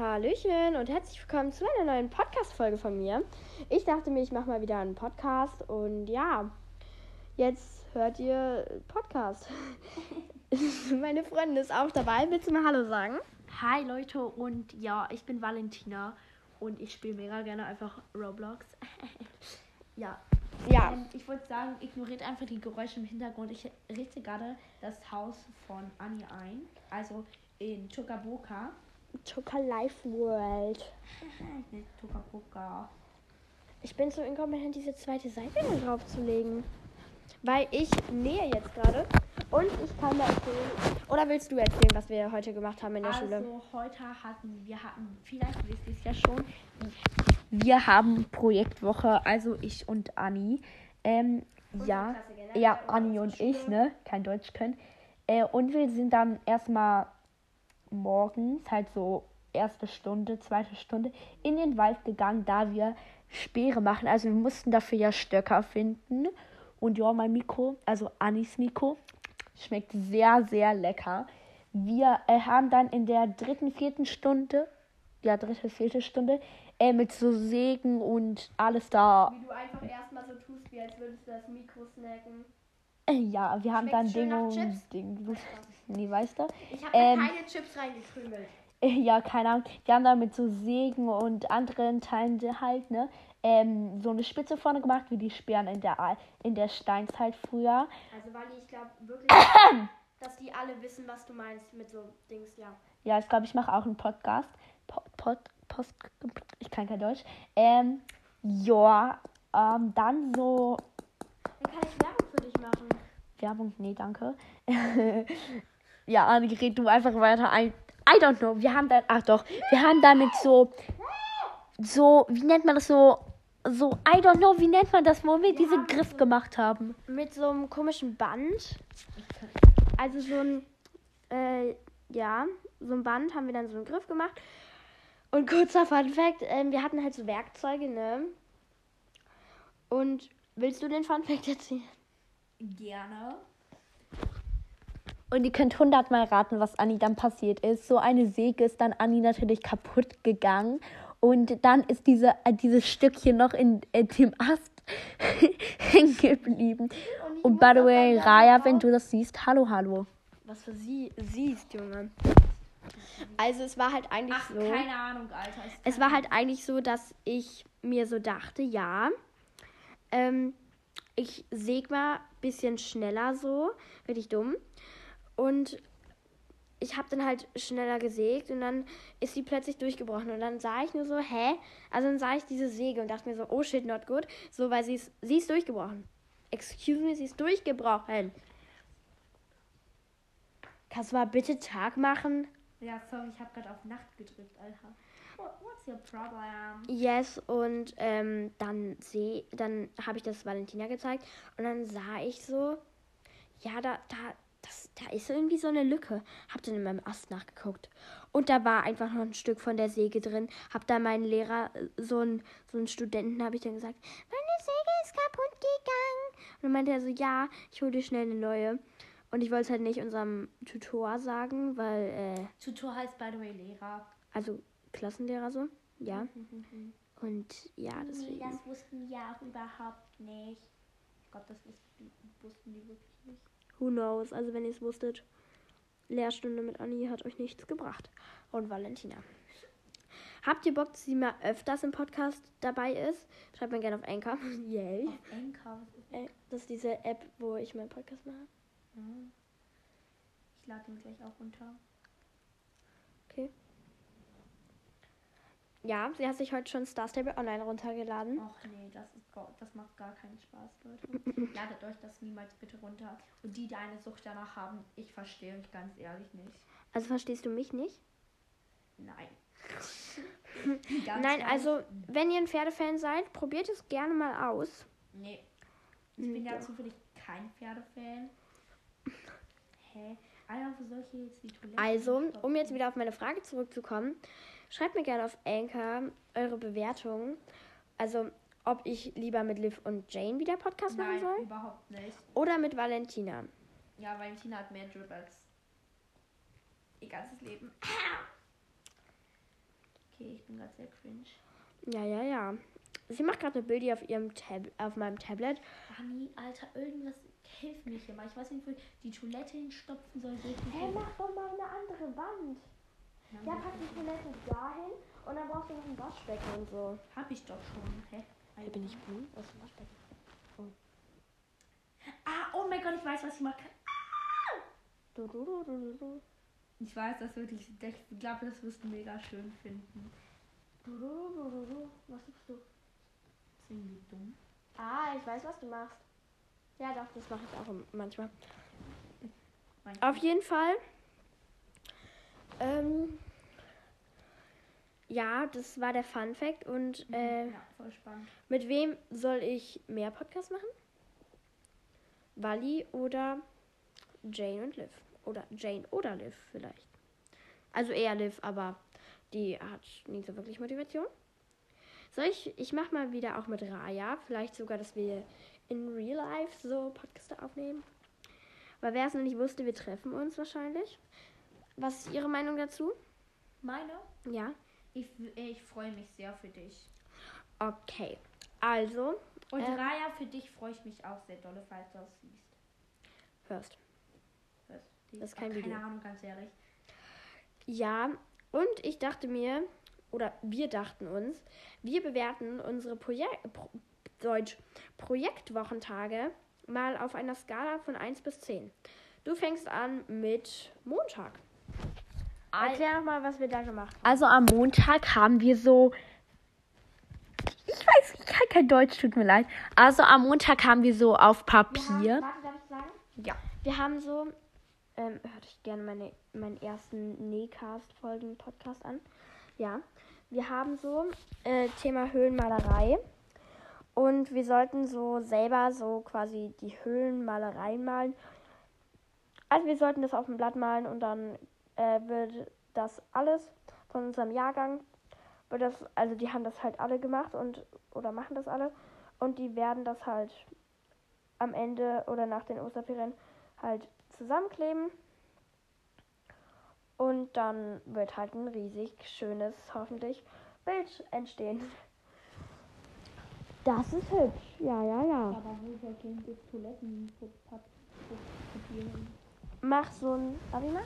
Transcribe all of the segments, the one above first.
Hallöchen und herzlich willkommen zu einer neuen Podcast-Folge von mir. Ich dachte mir, ich mache mal wieder einen Podcast und ja, jetzt hört ihr Podcast. Meine Freundin ist auch dabei. Willst du mal Hallo sagen? Hi Leute und ja, ich bin Valentina und ich spiele mega gerne einfach Roblox. ja. Ja. Ähm, ich wollte sagen, ignoriert einfach die Geräusche im Hintergrund. Ich richte gerade das Haus von Anni ein, also in Chukaboka. Chuka Life World. Ich bin so inkompetent, diese zweite Seite drauf zu legen. Weil ich nähe jetzt gerade und ich kann da erzählen. Oder willst du erzählen, was wir heute gemacht haben in der Also Schule? heute hatten wir hatten, vielleicht wisst ihr es ja schon, wir haben Projektwoche, also ich und Anni. Ähm, ja, Klasse generell, ja, aber Anni und ich, ne, kein Deutsch können. Äh, und wir sind dann erstmal morgens, halt so erste Stunde, zweite Stunde, in den Wald gegangen, da wir Speere machen. Also wir mussten dafür ja Stöcker finden. Und ja, mein Mikro, also Anis Mikro, schmeckt sehr, sehr lecker. Wir äh, haben dann in der dritten, vierten Stunde, ja, dritte, vierte Stunde, äh, mit so Sägen und alles da. Wie du einfach erstmal so tust, wie als würdest du das Mikro snacken. Ja, wir haben Schmeckt's dann und Ding. Nee, weißt du? Ich habe Ähm, keine Chips reingekrümelt. Ja, keine Ahnung. Wir haben da mit so Sägen und anderen Teilen halt, ne, ähm, so eine Spitze vorne gemacht, wie die Sperren in der, in der Steinzeit früher. Also, Wally, ich glaube wirklich, dass die alle wissen, was du meinst mit so Dings, ja. Ja, ich glaube, ich mache auch einen Podcast. Po Pod Post ich kann kein Deutsch. Ähm, ja, ähm, dann so Dann kann ich Werbung für dich machen. Werbung, nee, danke. ja, Anni, red du einfach weiter. I, I don't know. Wir haben dann, ach doch, wir haben damit so, so, wie nennt man das so, so, I don't know, wie nennt man das, wo wir diese haben Griff gemacht haben. Mit so einem komischen Band. Also so ein, äh, ja, so ein Band haben wir dann so einen Griff gemacht. Und kurzer Fun Fact, ähm, wir hatten halt so Werkzeuge, ne? Und willst du den Fun Fact erzählen? Gerne. Und ihr könnt hundertmal raten, was Anni dann passiert ist. So eine Säge ist dann Anni natürlich kaputt gegangen. Und dann ist diese, äh, dieses Stückchen noch in äh, dem Ast hängen geblieben. Und muss by the way, Raya, wenn du das siehst, hallo, hallo. Was für sie siehst, Junge. Also es war halt eigentlich so. Ahnung, Alter. Es war halt eigentlich so, dass ich mir so dachte, ja, ähm, ich säg mal ein bisschen schneller so, richtig dumm. Und ich habe dann halt schneller gesägt und dann ist sie plötzlich durchgebrochen. Und dann sah ich nur so, hä? Also dann sah ich diese Säge und dachte mir so, oh shit, not good. So, weil sie ist, sie ist durchgebrochen. Excuse me, sie ist durchgebrochen. Kannst du mal bitte Tag machen? Ja, sorry, ich habe gerade auf Nacht gedrückt, Alter. What's your problem? Yes, und ähm, dann seh, dann habe ich das Valentina gezeigt und dann sah ich so, ja, da, da, das, da ist irgendwie so eine Lücke. Hab dann in meinem Ast nachgeguckt. Und da war einfach noch ein Stück von der Säge drin. Hab da meinen Lehrer, äh, so einen, so einen Studenten, habe ich dann gesagt, meine Säge ist kaputt gegangen. Und dann meinte er so, ja, ich hole dir schnell eine neue. Und ich wollte es halt nicht unserem Tutor sagen, weil, äh, Tutor heißt, by the way, Lehrer. also Klassenlehrer so, ja. Und ja, deswegen. das wussten wir auch überhaupt nicht. Ich glaube, das wussten, wussten die wirklich nicht. Who knows? Also wenn ihr es wusstet, Lehrstunde mit Anni hat euch nichts gebracht. Und Valentina. Habt ihr Bock, dass sie mal öfters im Podcast dabei ist? Schreibt mir gerne auf Anchor. Yay. Auf Anchor. das? Äh, Das ist diese App, wo ich meinen Podcast mache. Mhm. Ich lade ihn gleich auch runter. Okay. Ja, sie hat sich heute schon Star Stable Online runtergeladen. Och nee, das, ist, das macht gar keinen Spaß, Leute. Ladet euch das niemals bitte runter. Und die, die eine Sucht danach haben, ich verstehe euch ganz ehrlich nicht. Also verstehst du mich nicht? Nein. Nein, also wenn ihr ein Pferdefan seid, probiert es gerne mal aus. Nee. Ich Hm, bin ja zufällig kein Pferdefan. Hä? Also, um jetzt wieder auf meine Frage zurückzukommen, schreibt mir gerne auf Anchor eure Bewertung. Also, ob ich lieber mit Liv und Jane wieder Podcast machen Nein, soll überhaupt nicht. oder mit Valentina. Ja, Valentina hat mehr Drip als ihr ganzes Leben. Okay, ich bin gerade sehr cringe. Ja, ja, ja. Sie macht gerade eine Bildi auf ihrem Tab auf meinem Tablet. Anni, Alter, irgendwas hilft mir hier mal. Ich weiß nicht, wo ich die Toilette hinstopfen soll. die Hey, mach doch mal eine andere Wand. Ja, pack die Toilette dahin und dann brauchst du noch ein Waschbecken und so. Hab ich doch schon. Hä? Hier bin ich blöd. Was ist ein Waschbecken? Ah, oh mein Gott, ich weiß, was ich machen kann. Du, du, du, du, du, du. Ich weiß das wirklich. Ich glaube, das wirst du mega schön finden. Du, du, du, du, du. Was machst du? Das ist irgendwie dumm. Ah, ich weiß, was du machst. Ja, doch, das mache ich auch manchmal. Auf jeden Fall. Ähm, ja, das war der Fun Fact. Und äh, ja, voll spannend. mit wem soll ich mehr Podcasts machen? Wally oder Jane und Liv? Oder Jane oder Liv vielleicht. Also eher Liv, aber die hat nie so wirklich Motivation. Soll ich, ich mach mal wieder auch mit Raya. Vielleicht sogar, dass wir in Real Life so Podcasts aufnehmen. Weil wer es noch nicht wusste, wir treffen uns wahrscheinlich. Was ist Ihre Meinung dazu? Meine? Ja. Ich, ich freue mich sehr für dich. Okay. Also, Und Äh. Raya, für dich freue ich mich auch sehr dolle, falls du das siehst. first. Was? Das ist kein Video. Keine Ahnung, ganz ehrlich. Ja, und ich dachte mir, oder wir dachten uns, wir bewerten unsere Projek Pro Deutsch Projektwochentage mal auf einer Skala von 1 bis 10. Du fängst an mit Montag. Erklär noch mal, was wir da gemacht haben. Also am Montag haben wir so. Ich weiß, ich kann kein Deutsch, tut mir leid. Also am Montag haben wir so auf Wir haben, Papier. warte, darf ich sagen? Ja. Wir haben so, ähm, hört euch gerne meine, meinen ersten Nähcast-Folgen-Podcast an. Ja, wir haben so äh, Thema Höhlenmalerei. Und wir sollten so selber so quasi die Höhlenmalerei malen. Also wir sollten das auf dem Blatt malen und dann äh, wird das alles von unserem Jahrgang, wird das, also die haben das halt alle gemacht und oder machen das alle und die werden das halt am Ende oder nach den Osterferien halt zusammenkleben. Und dann wird halt ein riesig schönes, hoffentlich, Bild entstehen. Das ist hübsch. Ja, ja, ja. Aber wo soll denn das Toilettenpapier hin? Mach so ein. Arina?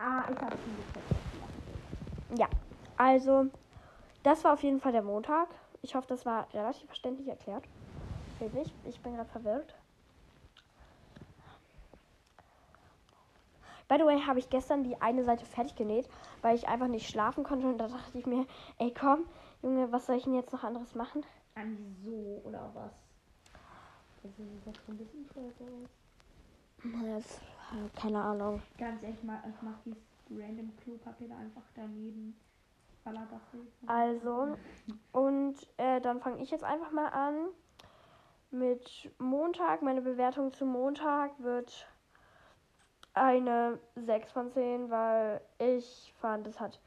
Ah, ich habe schon gecheckt. Ja, also das war auf jeden Fall der Montag. Ich hoffe, das war relativ verständlich erklärt. Wirklich, ich bin gerade verwirrt. By the way, habe ich gestern die eine Seite fertig genäht, weil ich einfach nicht schlafen konnte und da dachte ich mir, ey komm, Junge, was soll ich denn jetzt noch anderes machen? An so oder was? Also, das so ein bisschen schwer. Das, äh, keine Ahnung. Ganz ehrlich, mal, ich mach dieses random Klopapier einfach daneben. Das. Also, und äh, dann fange ich jetzt einfach mal an mit Montag. Meine Bewertung zum Montag wird eine 6 von 10, weil ich fand, es hat.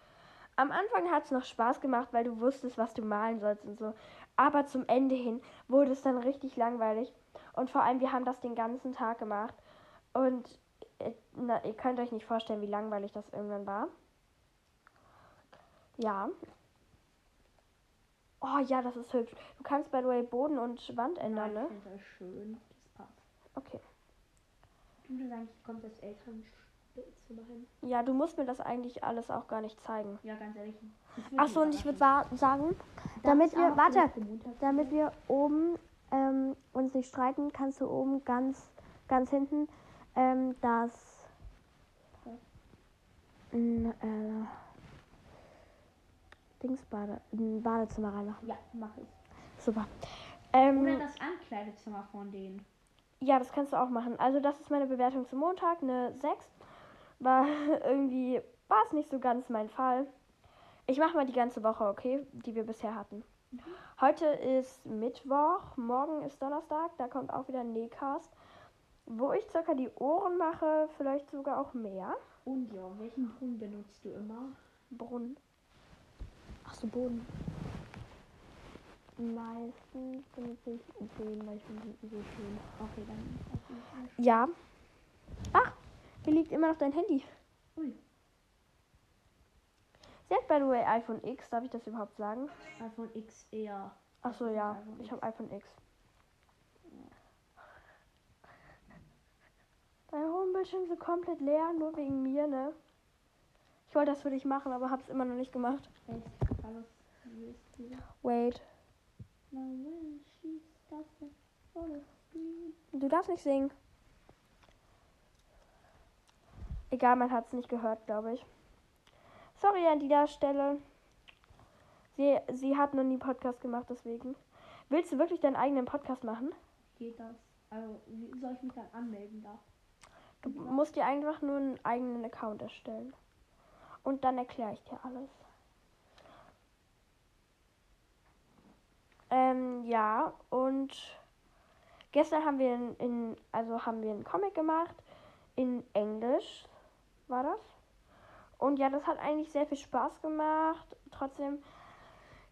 Am Anfang hat es noch Spaß gemacht, weil du wusstest, was du malen sollst und so. Aber zum Ende hin wurde es dann richtig langweilig. Und vor allem, wir haben das den ganzen Tag gemacht. Und äh, na, ihr könnt euch nicht vorstellen, wie langweilig das irgendwann war. Ja. Oh ja, das ist hübsch. Du kannst by the way Boden und Wand ändern, ne? Ich finde das schön. Das passt. Okay. Du musst eigentlich kommt das Elternzimmer hin. Ja, du musst mir das eigentlich alles auch gar nicht zeigen. Ja, ganz ehrlich. Ach so, und ich würde sagen, damit wir, warte, damit wir oben ähm, uns nicht streiten, kannst du oben ganz, ganz hinten ähm, das äh, Dingsbade, ein Badezimmer reinmachen. Ja, mach ich. Super. Oder Ähm, das Ankleidezimmer von denen. ja, das kannst du auch machen. Also das ist meine Bewertung zum Montag, eine 6. War irgendwie, war es nicht so ganz mein Fall. Ich mache mal die ganze Woche, okay, die wir bisher hatten. Heute ist Mittwoch, morgen ist Donnerstag, da kommt auch wieder ein Nähcast, wo ich circa die Ohren mache, vielleicht sogar auch mehr. Und ja, welchen Brunnen benutzt du immer? Brunnen. Ach so, Boden. Meistens benutze ich den, weil ich finde so schön. Okay, dann. Ja, Hier liegt immer noch dein Handy. Ui. Sie hat by the way iPhone X, darf ich das überhaupt sagen? iPhone X eher. Achso, ja. iPhone Ich habe iPhone X. Dein Homebildschirm ist komplett leer, nur wegen mir, ne? Ich wollte das für dich machen, aber hab's immer noch nicht gemacht. Wait. Du darfst nicht singen. Egal, man hat's nicht gehört, glaube ich. Sorry an dieser Stelle. Sie, sie hat noch nie Podcast gemacht, deswegen. Willst du wirklich deinen eigenen Podcast machen? Geht das? Also, wie soll ich mich dann anmelden da? Du musst dir einfach nur einen eigenen Account erstellen. Und dann erkläre ich dir alles. Ähm, ja, und gestern haben wir in, in also haben wir einen Comic gemacht. In Englisch war das. Und ja, das hat eigentlich sehr viel Spaß gemacht. Trotzdem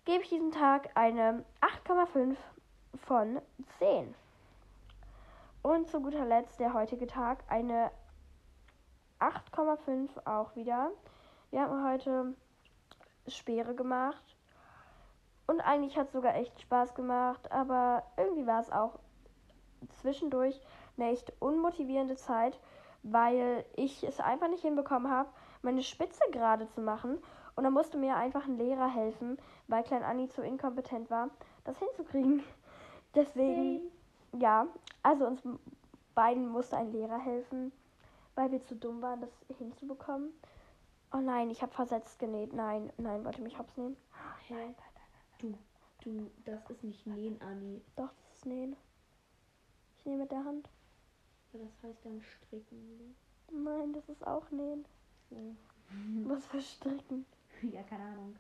gebe ich diesem Tag eine 8,5 von 10. Und zu guter Letzt der heutige Tag eine 8,5 auch wieder. Wir haben heute Speere gemacht. Und eigentlich hat es sogar echt Spaß gemacht. Aber irgendwie war es auch zwischendurch eine echt unmotivierende Zeit, weil ich es einfach nicht hinbekommen habe, meine Spitze gerade zu machen. Und da musste mir einfach ein Lehrer helfen, weil Klein Anni zu inkompetent war, das hinzukriegen. Deswegen, ja, also uns beiden musste ein Lehrer helfen, weil wir zu dumm waren, das hinzubekommen. Oh nein, ich habe versetzt genäht. Nein, nein, wollte mich hops nehmen. Hä? Du, du, das ist nicht nähen, Anni. Doch, das ist nähen. Ich nehme mit der Hand. Das heißt dann stricken, Nein, das ist auch nähen. Was für Stricken. So. ja, keine Ahnung.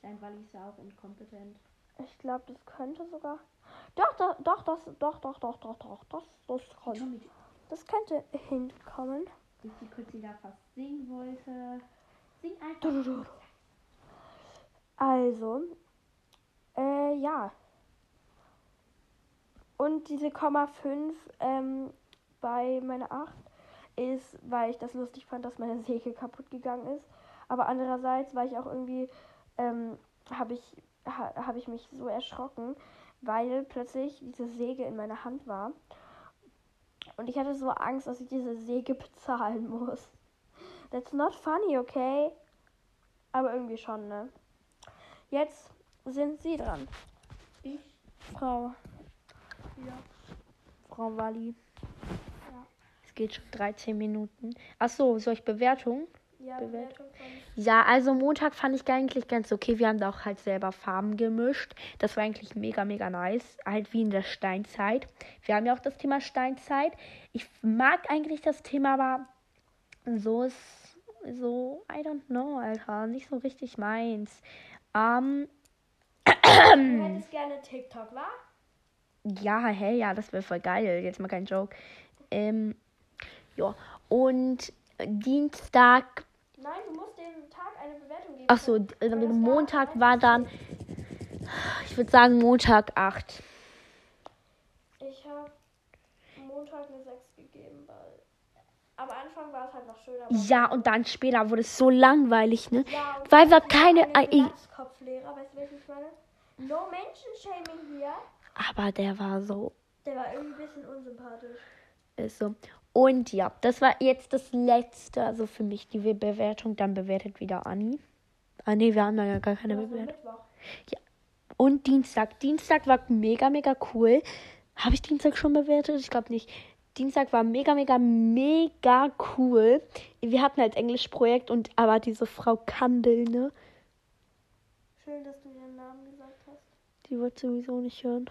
Klein Wally ist ja auch inkompetent. Ich glaube, das könnte sogar. Doch, doch, doch, das, doch, doch, doch, doch, doch, das, das, könnte, das könnte hinkommen. wie die kurz da fast singen wollte. Sing einfach. Also, äh, ja. Und diese Komma 5 ähm, bei meiner 8 ist, weil ich das lustig fand, dass meine Säge kaputt gegangen ist. Aber andererseits war ich auch irgendwie, ähm, habe ich, ha, hab ich mich so erschrocken, weil plötzlich diese Säge in meiner Hand war. Und ich hatte so Angst, dass ich diese Säge bezahlen muss. That's not funny, okay? Aber irgendwie schon, ne? Jetzt sind Sie dran. Ich? Frau. Ja. Frau Walli. Es geht schon 13 Minuten. Ach so, soll ich Bewertung? Ja, Bewertung Ja, also Montag fand ich eigentlich ganz okay. Wir haben da auch halt selber Farben gemischt. Das war eigentlich mega, mega nice. Halt wie in der Steinzeit. Wir haben ja auch das Thema Steinzeit. Ich mag eigentlich das Thema, aber so ist so, I don't know, Alter. Nicht so richtig meins. Ähm, Du hättest gerne TikTok, wa? ja, hey, ja, das wäre voll geil. Jetzt mal kein Joke. Ähm, ja, und Dienstag Nein, du musst dem Tag eine Bewertung geben. Ach so, d- äh, Montag war dann, ich würde sagen Montag 8. Ich habe Montag eine 6 gegeben, weil am Anfang war es halt noch schöner. Ja, und dann später wurde es so langweilig, ne? Ja, Weil wir keine- einen äh, Glatzkopflehrer, weißt du, welchen ich meine? No Menschen-Shaming hier. Aber der war so, Der war irgendwie ein bisschen unsympathisch. ist so. Und ja, das war jetzt das letzte, also für mich die Bewertung. Dann bewertet wieder Anni. Ah nee, wir haben da ja gar keine Bewertung. Mittwoch. Und Dienstag. Dienstag war mega, mega cool. Habe ich Dienstag schon bewertet? Ich glaube nicht. Dienstag war mega, mega, mega cool. Wir hatten halt Englischprojekt und aber diese Frau Kandel, ne? Schön, dass du ihren Namen gesagt hast. Die wird sowieso nicht hören.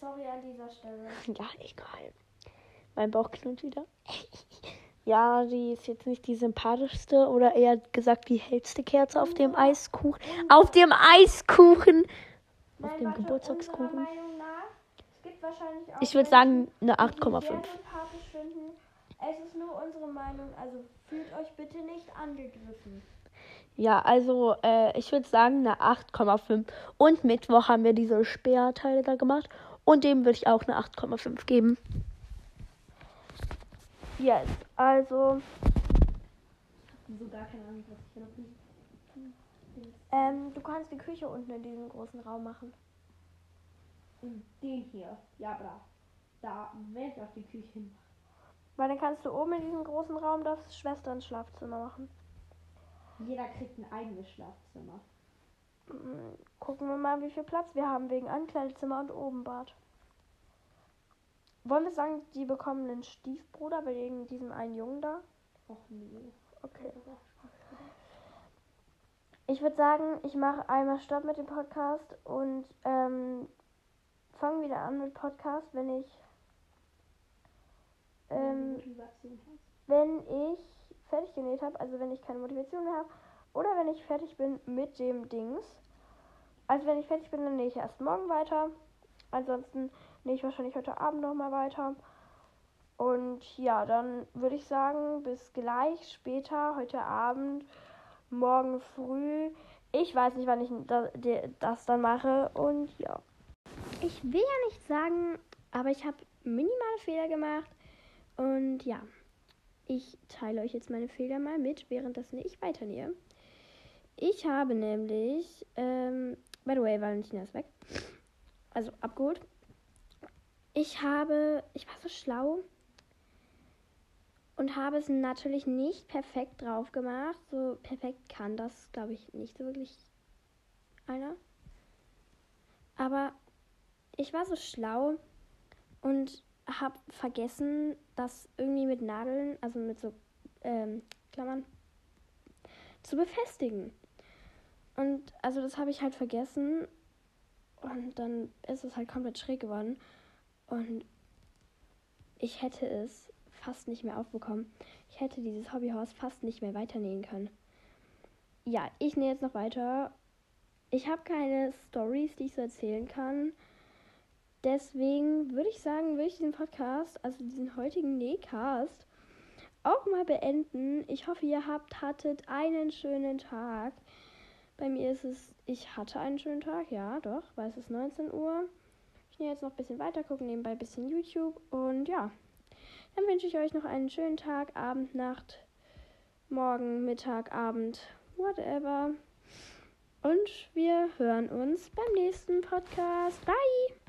Sorry an dieser Stelle. Ja, egal. Mein Bauch knurrt wieder. Ja, die ist jetzt nicht die sympathischste oder eher gesagt die hellste Kerze auf dem Eiskuchen. Auf dem Eiskuchen! Auf dem warte, Geburtstagskuchen. nach, Ich würde sagen eine die ihn 8,5. sehr sympathisch finden. Es ist nur unsere Meinung, also fühlt euch bitte nicht angegriffen. Ja, also äh, ich würde sagen eine 8,5. Und Mittwoch haben wir diese Speerteile da gemacht. Und dem würde ich auch eine 8,5 geben. Yes, also. So gar keine Ahnung, was ich hier noch nicht. Ähm, du kannst die Küche unten in diesem großen Raum machen. In den hier. Ja, aber da werde ich auch die Küche hin. Weil dann kannst du oben in diesem großen Raum das Schwesterns-Schlafzimmer machen. Jeder kriegt ein eigenes Schlafzimmer. Mm, Gucken wir mal, wie viel Platz wir haben wegen Ankleidezimmer und Obenbad. Wollen wir sagen, die bekommen einen Stiefbruder wegen diesem einen Jungen da? Och nee. Okay. Ich würde sagen, ich mache einmal Stopp mit dem Podcast und ähm, fange wieder an mit Podcast, wenn ich ähm, wenn ich fertig genäht habe, also wenn ich keine Motivation mehr habe, oder wenn ich fertig bin mit dem Dings. Also wenn ich fertig bin, dann nähe ich erst morgen weiter. Ansonsten nähe ich wahrscheinlich heute Abend nochmal weiter. Und ja, dann würde ich sagen, bis gleich später, heute Abend, morgen früh. Ich weiß nicht, wann ich das dann mache. Und ja. Ich will ja nicht sagen, aber ich habe minimale Fehler gemacht. Und ja, ich teile euch jetzt meine Fehler mal mit, währenddessen ich weiternähe. Ich habe nämlich, ähm, by the way, Valentina ist weg. Also abgeholt. Ich habe, ich war so schlau und habe es natürlich nicht perfekt drauf gemacht. So perfekt kann das, glaube ich, nicht so wirklich einer. Aber ich war so schlau und habe vergessen, das irgendwie mit Nadeln, also mit so ähm, Klammern, zu befestigen. Und also das habe ich halt vergessen und dann ist es halt komplett schräg geworden und ich hätte es fast nicht mehr aufbekommen. Ich hätte dieses Hobbyhaus fast nicht mehr weiternähen können. Ja, ich nähe jetzt noch weiter. Ich habe keine Stories, die ich so erzählen kann. Deswegen würde ich sagen, würde ich diesen Podcast, also diesen heutigen Nähcast, auch mal beenden. Ich hoffe, ihr habt, hattet einen schönen Tag. Bei mir ist es, ich hatte einen schönen Tag, ja, doch, weil es ist 19 Uhr. Nehme jetzt noch ein bisschen weiter gucken, nebenbei ein bisschen YouTube und ja. Dann wünsche ich euch noch einen schönen Tag, Abend, Nacht, Morgen, Mittag, Abend, whatever. Und wir hören uns beim nächsten Podcast. Bye!